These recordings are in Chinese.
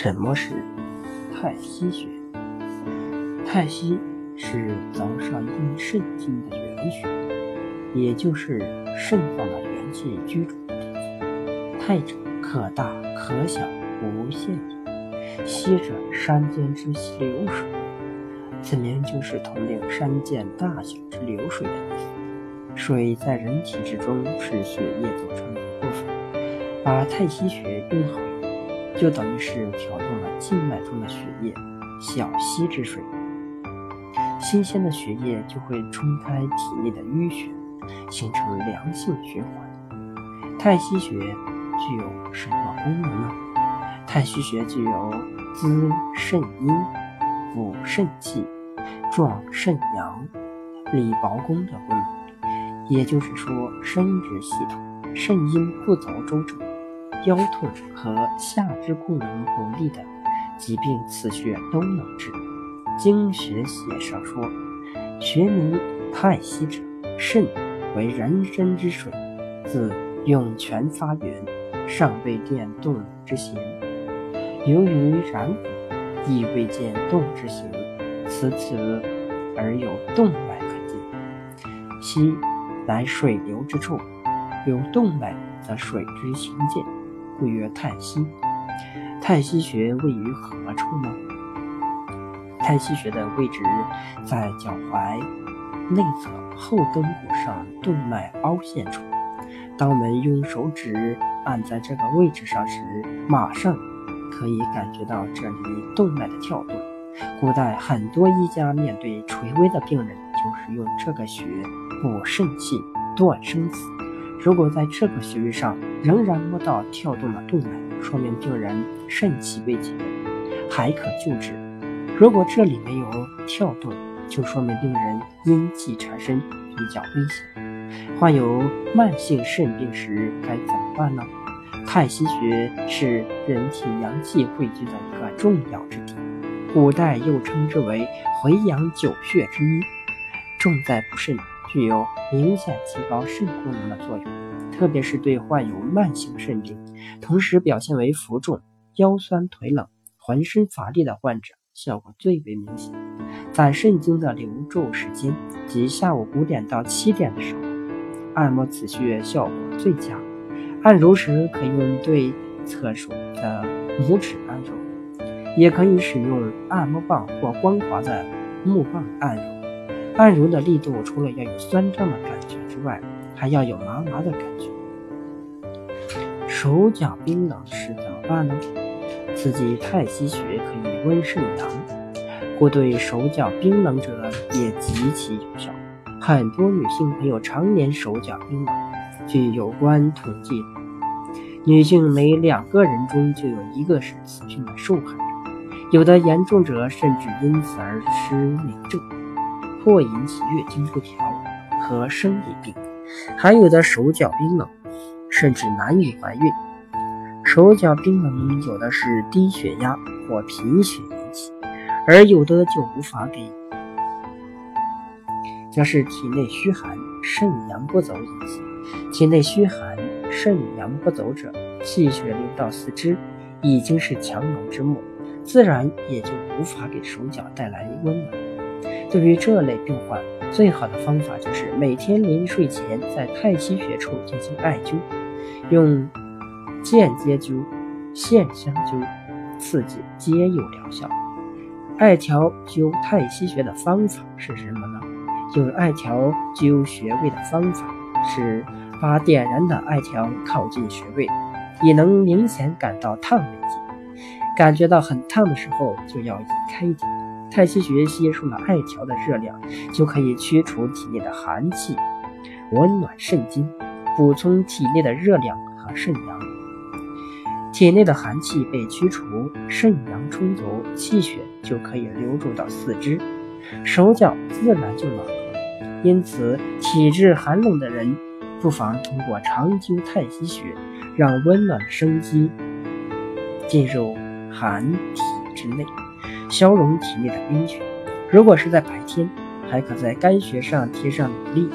什么是太溪穴？太溪是早上阴肾经的原穴，也就是肾脏的元气居住的地方。太者可大可小，无限也；溪者山间之流水，此名就是统领山涧大小之流水的意思。水在人体之中是血液组成的一部分，把太溪穴用好。就等于是调动了静脉中的血液，小溪之水，新鲜的血液就会冲开体内的淤血，形成良性循环。太溪穴具有什么功能呢？太溪穴具有滋肾阴、补肾气、壮肾阳、理薄宫的功能，也就是说，生殖系统肾阴不足周正。腰痛和下肢功能不利的疾病，此穴都能治。经学写上说：“学名太溪者，肾为人身之水，自涌泉发源，尚未见动之形。由于然古，亦未见动之形，此此而有动脉可见。溪乃水流之处，有动脉则水之行见。”故曰太溪。太溪穴位于何处呢？太溪穴的位置在脚踝内侧后跟骨上动脉凹陷处。当我们用手指按在这个位置上时，马上可以感觉到这里动脉的跳动。古代很多医家面对垂危的病人，就是用这个穴补肾气、断生死。如果在这个穴位上仍然摸到跳动的动脉，说明病人肾气未竭，还可救治；如果这里没有跳动，就说明病人阴气缠身，比较危险。患有慢性肾病时该怎么办呢？太溪穴是人体阳气汇聚的一个重要之地，古代又称之为回阳九穴之一，重在补肾。具有明显提高肾功能的作用，特别是对患有慢性肾病，同时表现为浮肿、腰酸腿冷、浑身乏力的患者，效果最为明显。在肾经的流注时间，即下午五点到七点的时候，按摩此穴效果最佳。按揉时可用对侧手的拇指按揉，也可以使用按摩棒或光滑的木棒按揉。按揉的力度除了要有酸胀的感觉之外，还要有麻麻的感觉。手脚冰冷时怎么办呢？刺激太溪穴可以温肾阳，故对手脚冰冷者也极其有效。很多女性朋友常年手脚冰冷，据有关统计，女性每两个人中就有一个是此病的受害者，有的严重者甚至因此而失明症。或引起月经不调和生理病，还有的手脚冰冷，甚至难以怀孕。手脚冰冷有的是低血压或贫血引起，而有的就无法给，则是体内虚寒、肾阳不走引起。体内虚寒、肾阳不走者，气血流到四肢已经是强弩之末，自然也就无法给手脚带来温暖。对于这类病患，最好的方法就是每天临睡前在太溪穴处进行艾灸，用间接灸、线香灸刺激皆有疗效。艾条灸太溪穴的方法是什么呢？用艾条灸穴位的方法是把点燃的艾条靠近穴位，也能明显感到烫为止。感觉到很烫的时候，就要移开一点。太溪穴吸收了艾条的热量，就可以驱除体内的寒气，温暖肾经，补充体内的热量和肾阳。体内的寒气被驱除，肾阳充足，气血就可以流入到四肢，手脚自然就暖和。因此，体质寒冷的人不妨通过长灸太溪穴，让温暖的生机进入寒体之内。消融体内的冰雪。如果是在白天，还可在该穴上贴上米粒，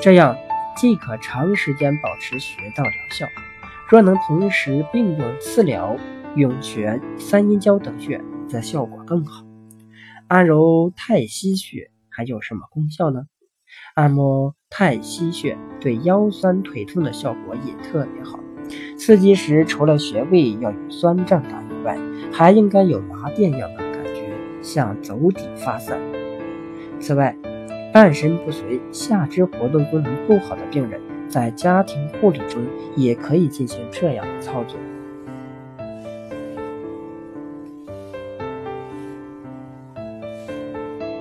这样既可长时间保持穴道疗效。若能同时并用刺疗涌泉、三阴交等穴则效果更好。按揉太溪穴还有什么功效呢？按摩太溪穴对腰酸腿痛的效果也特别好。刺激时，除了穴位要有酸胀感以外，还应该有麻电样的，向足底发散。此外，半身不遂、下肢活动功能不好的病人，在家庭护理中也可以进行这样的操作。